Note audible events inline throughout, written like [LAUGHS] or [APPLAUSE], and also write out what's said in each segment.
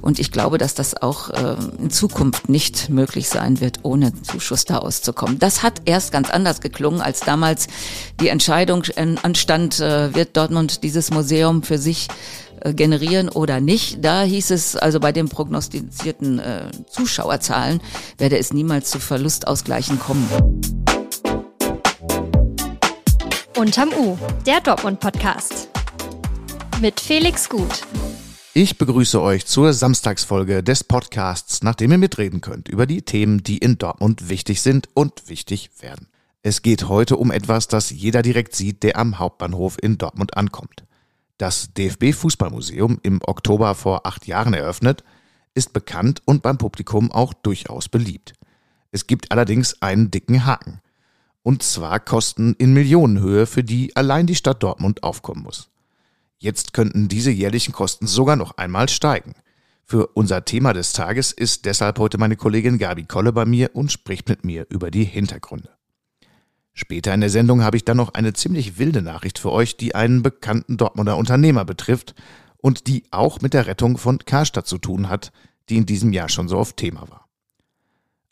Und ich glaube, dass das auch äh, in Zukunft nicht möglich sein wird, ohne Zuschuss da auszukommen. Das hat erst ganz anders geklungen, als damals die Entscheidung anstand, äh, wird Dortmund dieses Museum für sich äh, generieren oder nicht. Da hieß es also bei den prognostizierten äh, Zuschauerzahlen werde es niemals zu Verlustausgleichen kommen. Unterm U, der Dortmund-Podcast. Mit Felix Gut. Ich begrüße euch zur Samstagsfolge des Podcasts, nachdem ihr mitreden könnt über die Themen, die in Dortmund wichtig sind und wichtig werden. Es geht heute um etwas, das jeder direkt sieht, der am Hauptbahnhof in Dortmund ankommt. Das DFB Fußballmuseum im Oktober vor acht Jahren eröffnet, ist bekannt und beim Publikum auch durchaus beliebt. Es gibt allerdings einen dicken Haken. Und zwar Kosten in Millionenhöhe, für die allein die Stadt Dortmund aufkommen muss. Jetzt könnten diese jährlichen Kosten sogar noch einmal steigen. Für unser Thema des Tages ist deshalb heute meine Kollegin Gabi Kolle bei mir und spricht mit mir über die Hintergründe. Später in der Sendung habe ich dann noch eine ziemlich wilde Nachricht für euch, die einen bekannten Dortmunder Unternehmer betrifft und die auch mit der Rettung von Karstadt zu tun hat, die in diesem Jahr schon so oft Thema war.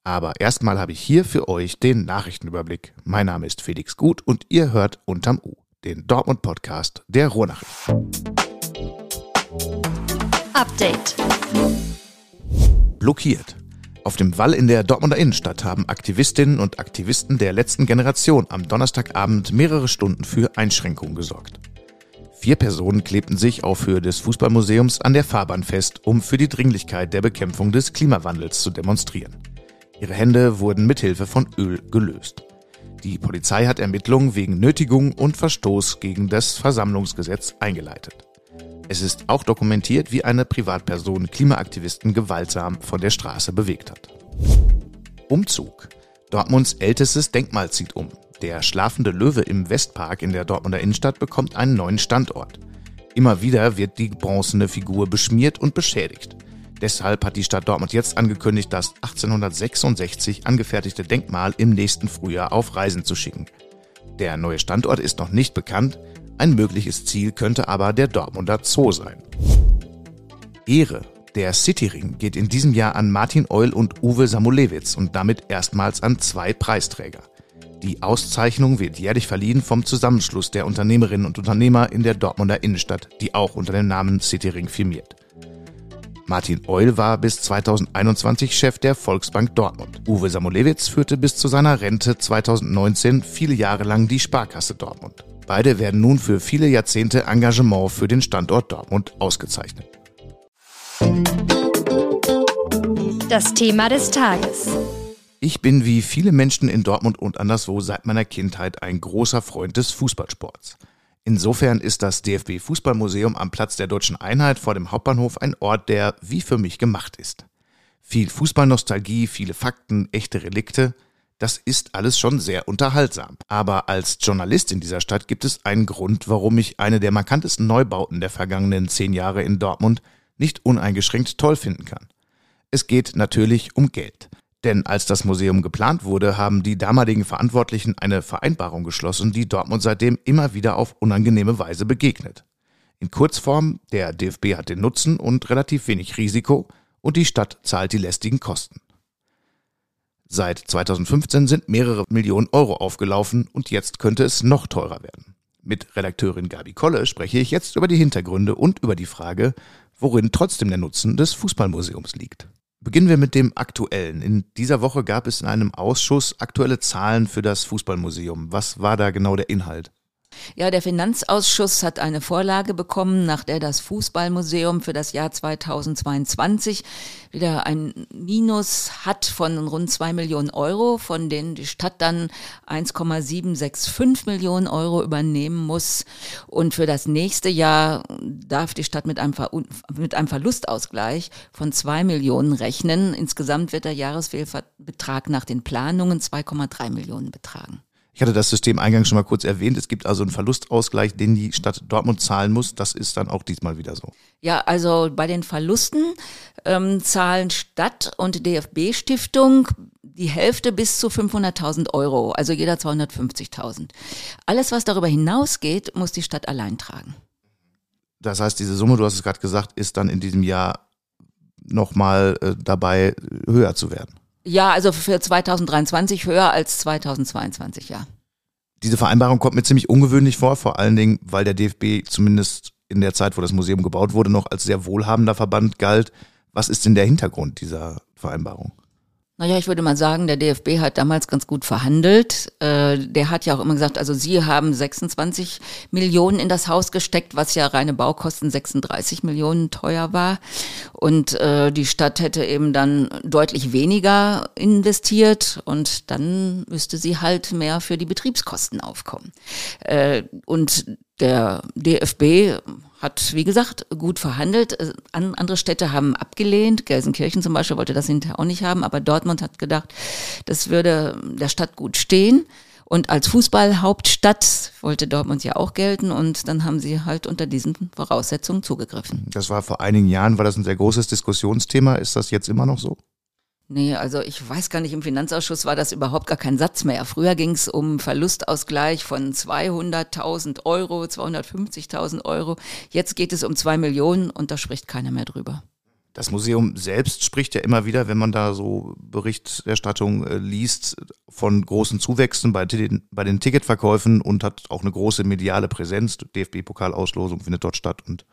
Aber erstmal habe ich hier für euch den Nachrichtenüberblick. Mein Name ist Felix Gut und ihr hört unterm U, den Dortmund Podcast der Ruhrnachrichten. Update. Blockiert. Auf dem Wall in der Dortmunder Innenstadt haben Aktivistinnen und Aktivisten der letzten Generation am Donnerstagabend mehrere Stunden für Einschränkungen gesorgt. Vier Personen klebten sich auf Höhe des Fußballmuseums an der Fahrbahn fest, um für die Dringlichkeit der Bekämpfung des Klimawandels zu demonstrieren. Ihre Hände wurden mit Hilfe von Öl gelöst. Die Polizei hat Ermittlungen wegen Nötigung und Verstoß gegen das Versammlungsgesetz eingeleitet. Es ist auch dokumentiert, wie eine Privatperson Klimaaktivisten gewaltsam von der Straße bewegt hat. Umzug. Dortmunds ältestes Denkmal zieht um. Der schlafende Löwe im Westpark in der Dortmunder Innenstadt bekommt einen neuen Standort. Immer wieder wird die bronzene Figur beschmiert und beschädigt. Deshalb hat die Stadt Dortmund jetzt angekündigt, das 1866 angefertigte Denkmal im nächsten Frühjahr auf Reisen zu schicken. Der neue Standort ist noch nicht bekannt, ein mögliches Ziel könnte aber der Dortmunder Zoo sein. Ehre. Der Cityring geht in diesem Jahr an Martin Eul und Uwe Samulewitz und damit erstmals an zwei Preisträger. Die Auszeichnung wird jährlich verliehen vom Zusammenschluss der Unternehmerinnen und Unternehmer in der Dortmunder Innenstadt, die auch unter dem Namen Cityring firmiert. Martin Eul war bis 2021 Chef der Volksbank Dortmund. Uwe Samulewitz führte bis zu seiner Rente 2019 viele Jahre lang die Sparkasse Dortmund. Beide werden nun für viele Jahrzehnte Engagement für den Standort Dortmund ausgezeichnet. Das Thema des Tages. Ich bin wie viele Menschen in Dortmund und anderswo seit meiner Kindheit ein großer Freund des Fußballsports. Insofern ist das DFB Fußballmuseum am Platz der Deutschen Einheit vor dem Hauptbahnhof ein Ort, der wie für mich gemacht ist. Viel Fußballnostalgie, viele Fakten, echte Relikte – das ist alles schon sehr unterhaltsam. Aber als Journalist in dieser Stadt gibt es einen Grund, warum ich eine der markantesten Neubauten der vergangenen zehn Jahre in Dortmund nicht uneingeschränkt toll finden kann. Es geht natürlich um Geld. Denn als das Museum geplant wurde, haben die damaligen Verantwortlichen eine Vereinbarung geschlossen, die Dortmund seitdem immer wieder auf unangenehme Weise begegnet. In Kurzform, der DFB hat den Nutzen und relativ wenig Risiko und die Stadt zahlt die lästigen Kosten. Seit 2015 sind mehrere Millionen Euro aufgelaufen und jetzt könnte es noch teurer werden. Mit Redakteurin Gabi Kolle spreche ich jetzt über die Hintergründe und über die Frage, worin trotzdem der Nutzen des Fußballmuseums liegt. Beginnen wir mit dem Aktuellen. In dieser Woche gab es in einem Ausschuss aktuelle Zahlen für das Fußballmuseum. Was war da genau der Inhalt? Ja, der Finanzausschuss hat eine Vorlage bekommen, nach der das Fußballmuseum für das Jahr 2022 wieder ein Minus hat von rund zwei Millionen Euro, von denen die Stadt dann 1,765 Millionen Euro übernehmen muss. Und für das nächste Jahr darf die Stadt mit einem, Ver mit einem Verlustausgleich von zwei Millionen rechnen. Insgesamt wird der Jahresfehlbetrag nach den Planungen 2,3 Millionen betragen. Ich hatte das System eingangs schon mal kurz erwähnt. Es gibt also einen Verlustausgleich, den die Stadt Dortmund zahlen muss. Das ist dann auch diesmal wieder so. Ja, also bei den Verlusten ähm, zahlen Stadt und DFB-Stiftung die Hälfte bis zu 500.000 Euro, also jeder 250.000. Alles, was darüber hinausgeht, muss die Stadt allein tragen. Das heißt, diese Summe, du hast es gerade gesagt, ist dann in diesem Jahr nochmal äh, dabei, höher zu werden. Ja, also für 2023 höher als 2022, ja. Diese Vereinbarung kommt mir ziemlich ungewöhnlich vor, vor allen Dingen, weil der DFB zumindest in der Zeit, wo das Museum gebaut wurde, noch als sehr wohlhabender Verband galt. Was ist denn der Hintergrund dieser Vereinbarung? Naja, ich würde mal sagen, der DFB hat damals ganz gut verhandelt. Äh, der hat ja auch immer gesagt, also Sie haben 26 Millionen in das Haus gesteckt, was ja reine Baukosten 36 Millionen teuer war. Und äh, die Stadt hätte eben dann deutlich weniger investiert und dann müsste sie halt mehr für die Betriebskosten aufkommen. Äh, und der DFB hat, wie gesagt, gut verhandelt. Äh, andere Städte haben abgelehnt. Gelsenkirchen zum Beispiel wollte das hinterher auch nicht haben, aber Dortmund hat gedacht, das würde der Stadt gut stehen. Und als Fußballhauptstadt wollte Dortmund ja auch gelten und dann haben sie halt unter diesen Voraussetzungen zugegriffen. Das war vor einigen Jahren, war das ein sehr großes Diskussionsthema. Ist das jetzt immer noch so? Nee, also ich weiß gar nicht, im Finanzausschuss war das überhaupt gar kein Satz mehr. Früher ging es um Verlustausgleich von 200.000 Euro, 250.000 Euro. Jetzt geht es um zwei Millionen und da spricht keiner mehr drüber. Das Museum selbst spricht ja immer wieder, wenn man da so Berichterstattung äh, liest, von großen Zuwächsen bei bei den Ticketverkäufen und hat auch eine große mediale Präsenz. DFB-Pokalauslosung findet dort statt und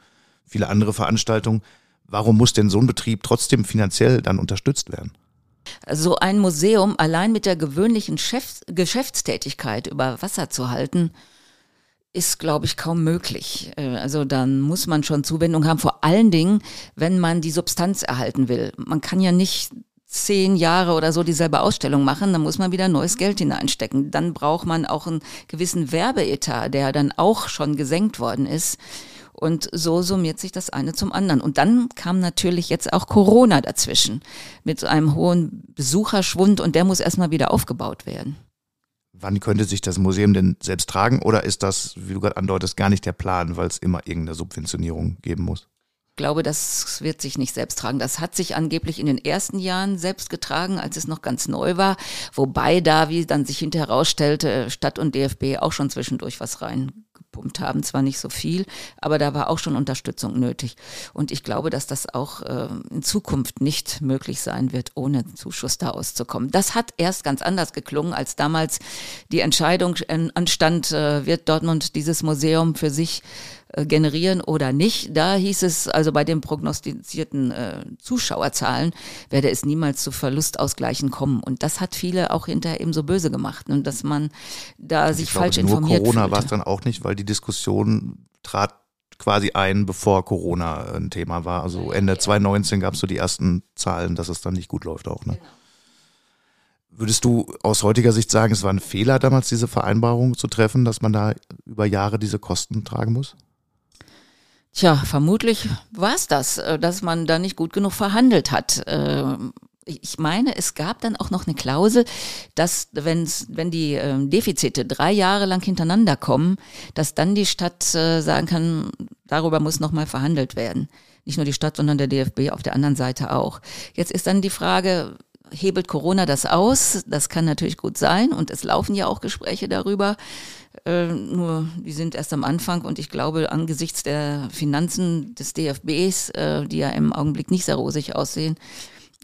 viele andere Veranstaltungen. Warum muss denn so ein Betrieb trotzdem finanziell dann unterstützt werden? So ein Museum allein mit der gewöhnlichen Chef Geschäftstätigkeit über Wasser zu halten, ist, glaube ich, kaum möglich. Äh, also dann muss man schon Zuwendung haben, vor allen Dingen, wenn man die Substanz erhalten will. Man kann ja nicht zehn Jahre oder so dieselbe Ausstellung machen, dann muss man wieder neues Geld hineinstecken. Dann braucht man auch einen gewissen Werbeetat, der dann auch schon gesenkt worden ist. Und so summiert sich das eine zum anderen. Und dann kam natürlich jetzt auch Corona dazwischen mit einem hohen Besucherschwund und der muss erstmal wieder aufgebaut werden. Wann könnte sich das Museum denn selbst tragen oder ist das, wie du gerade andeutest, gar nicht der Plan, weil es immer irgendeine Subventionierung geben muss? Ich glaube, das wird sich nicht selbst tragen. Das hat sich angeblich in den ersten Jahren selbst getragen, als es noch ganz neu war. Wobei da, wie dann sich hinterher herausstellte, Stadt und DFB auch schon zwischendurch was rein reingepumpt haben. Zwar nicht so viel, aber da war auch schon Unterstützung nötig. Und ich glaube, dass das auch äh, in Zukunft nicht möglich sein wird, ohne Zuschuss da auszukommen. Das hat erst ganz anders geklungen, als damals die Entscheidung anstand, äh, wird Dortmund dieses Museum für sich äh, generieren oder nicht. Da hieß es also bei den prognostizierten äh, Zuschauerzahlen werde es niemals zu Verlustausgleichen kommen. Und das hat viele auch hinterher eben so böse gemacht, und ne, dass man da sich glaube, falsch informiert Nur Corona war es dann auch nicht, weil die Diskussion trat quasi ein, bevor Corona ein Thema war. Also Ende 2019 gab es so die ersten Zahlen, dass es dann nicht gut läuft auch. Ne? Genau. Würdest du aus heutiger Sicht sagen, es war ein Fehler damals, diese Vereinbarung zu treffen, dass man da über Jahre diese Kosten tragen muss? Tja, vermutlich war es das, äh, dass man da nicht gut genug verhandelt hat. Ich meine, es gab dann auch noch eine Klausel, dass wenn's, wenn die ähm, Defizite drei Jahre lang hintereinander kommen, dass dann die Stadt äh, sagen kann, darüber muss nochmal verhandelt werden. Nicht nur die Stadt, sondern der DFB auf der anderen Seite auch. Jetzt ist dann die Frage, hebelt Corona das aus? Das kann natürlich gut sein und es laufen ja auch Gespräche darüber. Äh, nur die sind erst am Anfang und ich glaube, angesichts der Finanzen des DFBs, äh, die ja im Augenblick nicht sehr rosig aussehen,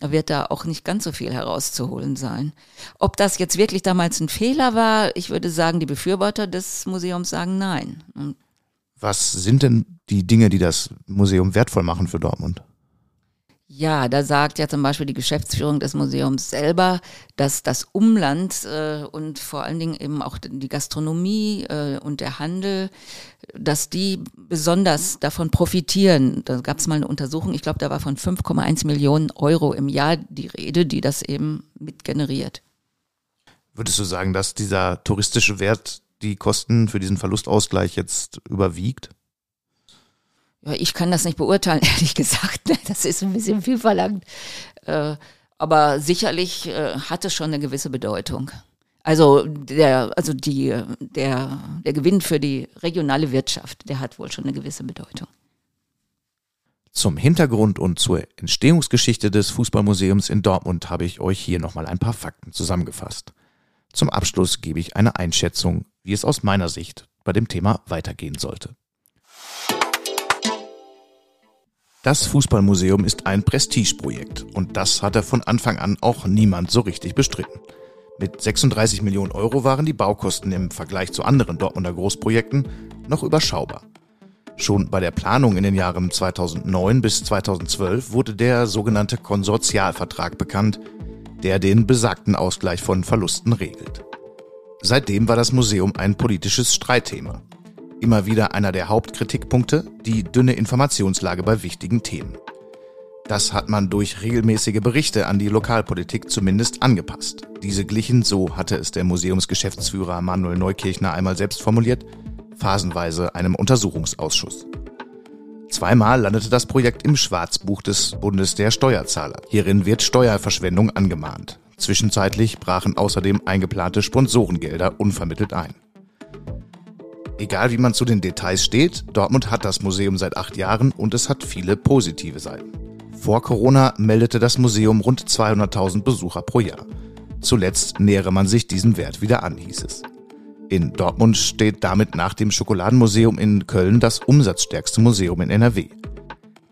wird da auch nicht ganz so viel herauszuholen sein. Ob das jetzt wirklich damals ein Fehler war, ich würde sagen, die Befürworter des Museums sagen nein. Was sind denn die Dinge, die das Museum wertvoll machen für Dortmund? Ja, da sagt ja zum Beispiel die Geschäftsführung des Museums selber, dass das Umland äh, und vor allen Dingen eben auch die Gastronomie äh, und der Handel, dass die besonders davon profitieren. Da gab es mal eine Untersuchung, ich glaube, da war von 5,1 Millionen Euro im Jahr die Rede, die das eben mit generiert. Würdest du sagen, dass dieser touristische Wert die Kosten für diesen Verlustausgleich jetzt überwiegt? Ja, ich kann das nicht beurteilen, [LAUGHS] ehrlich gesagt. Das ist ein bisschen viel verlangt. Äh, aber sicherlich äh, hat es schon eine gewisse Bedeutung. Also der, also die, der, der Gewinn für die regionale Wirtschaft, der hat wohl schon eine gewisse Bedeutung. Zum Hintergrund und zur Entstehungsgeschichte des Fußballmuseums in Dortmund habe ich euch hier nochmal ein paar Fakten zusammengefasst. Zum Abschluss gebe ich eine Einschätzung, wie es aus meiner Sicht bei dem Thema weitergehen sollte. Das Fußballmuseum ist ein Prestigeprojekt und das hatte von Anfang an auch niemand so richtig bestritten. Mit 36 Millionen Euro waren die Baukosten im Vergleich zu anderen Dortmunder Großprojekten noch überschaubar. Schon bei der Planung in den Jahren 2009 bis 2012 wurde der sogenannte Konsortialvertrag bekannt, der den besagten Ausgleich von Verlusten regelt. Seitdem war das Museum ein politisches Streitthema. Immer wieder einer der Hauptkritikpunkte, die dünne Informationslage bei wichtigen Themen. Das hat man durch regelmäßige Berichte an die Lokalpolitik zumindest angepasst. Diese glichen, so hatte es der Museumsgeschäftsführer Manuel Neukirchner einmal selbst formuliert, phasenweise einem Untersuchungsausschuss. Zweimal landete das Projekt im Schwarzbuch des Bundes der Steuerzahler. Hierin wird Steuerverschwendung angemahnt. Zwischenzeitlich brachen außerdem eingeplante Sponsorengelder unvermittelt ein. Egal wie man zu den Details steht, Dortmund hat das Museum seit acht Jahren und es hat viele positive Seiten. Vor Corona meldete das Museum rund 200.000 Besucher pro Jahr. Zuletzt nähere man sich diesem Wert wieder an, hieß es. In Dortmund steht damit nach dem Schokoladenmuseum in Köln das umsatzstärkste Museum in NRW.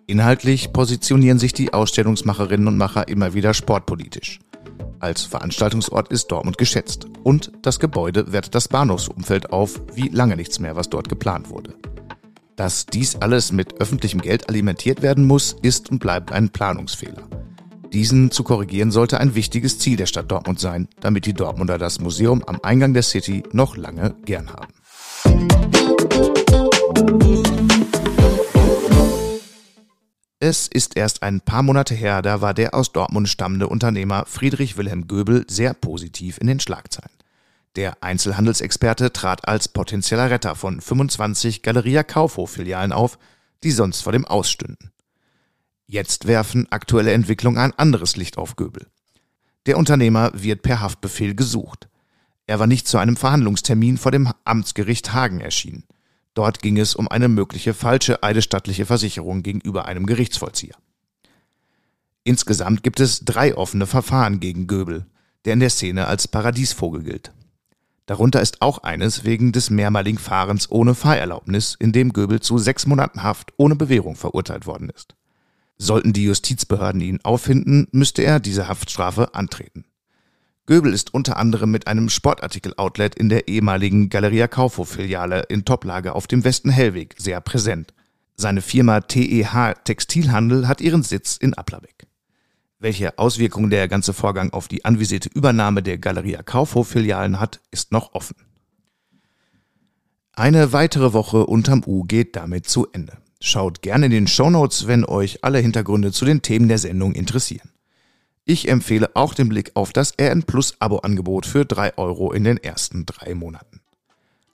Inhaltlich positionieren sich die Ausstellungsmacherinnen und Macher immer wieder sportpolitisch. Als Veranstaltungsort ist Dortmund geschätzt und das Gebäude wertet das Bahnhofsumfeld auf wie lange nichts mehr, was dort geplant wurde. Dass dies alles mit öffentlichem Geld alimentiert werden muss, ist und bleibt ein Planungsfehler. Diesen zu korrigieren sollte ein wichtiges Ziel der Stadt Dortmund sein, damit die Dortmunder das Museum am Eingang der City noch lange gern haben. Es ist erst ein paar Monate her, da war der aus Dortmund stammende Unternehmer Friedrich Wilhelm Göbel sehr positiv in den Schlagzeilen. Der Einzelhandelsexperte trat als potenzieller Retter von 25 Galeria Kaufhof-Filialen auf, die sonst vor dem Ausstünden. Jetzt werfen aktuelle Entwicklungen ein anderes Licht auf Göbel. Der Unternehmer wird per Haftbefehl gesucht. Er war nicht zu einem Verhandlungstermin vor dem Amtsgericht Hagen erschienen. Dort ging es um eine mögliche falsche eidesstattliche Versicherung gegenüber einem Gerichtsvollzieher. Insgesamt gibt es drei offene Verfahren gegen Göbel, der in der Szene als Paradiesvogel gilt. Darunter ist auch eines wegen des mehrmaligen Fahrens ohne Fahrerlaubnis, in dem Göbel zu sechs Monaten Haft ohne Bewährung verurteilt worden ist. Sollten die Justizbehörden ihn auffinden, müsste er diese Haftstrafe antreten. Göbel ist unter anderem mit einem Sportartikel-Outlet in der ehemaligen Galeria Kaufhof-Filiale in Toplage auf dem Westen Hellweg sehr präsent. Seine Firma TEH Textilhandel hat ihren Sitz in Applerbeck. Welche Auswirkungen der ganze Vorgang auf die anvisierte Übernahme der Galeria Kaufhof-Filialen hat, ist noch offen. Eine weitere Woche unterm U geht damit zu Ende. Schaut gerne in den Shownotes, wenn euch alle Hintergründe zu den Themen der Sendung interessieren. Ich empfehle auch den Blick auf das RN Plus Abo-Angebot für 3 Euro in den ersten drei Monaten.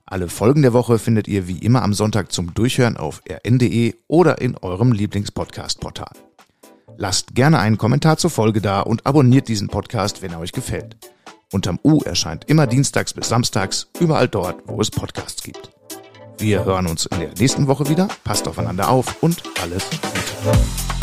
Alle Folgen der Woche findet ihr wie immer am Sonntag zum Durchhören auf rn.de oder in eurem Lieblingspodcast-Portal. Lasst gerne einen Kommentar zur Folge da und abonniert diesen Podcast, wenn er euch gefällt. Unterm U erscheint immer dienstags bis samstags, überall dort, wo es Podcasts gibt. Wir hören uns in der nächsten Woche wieder. Passt aufeinander auf und alles Gute.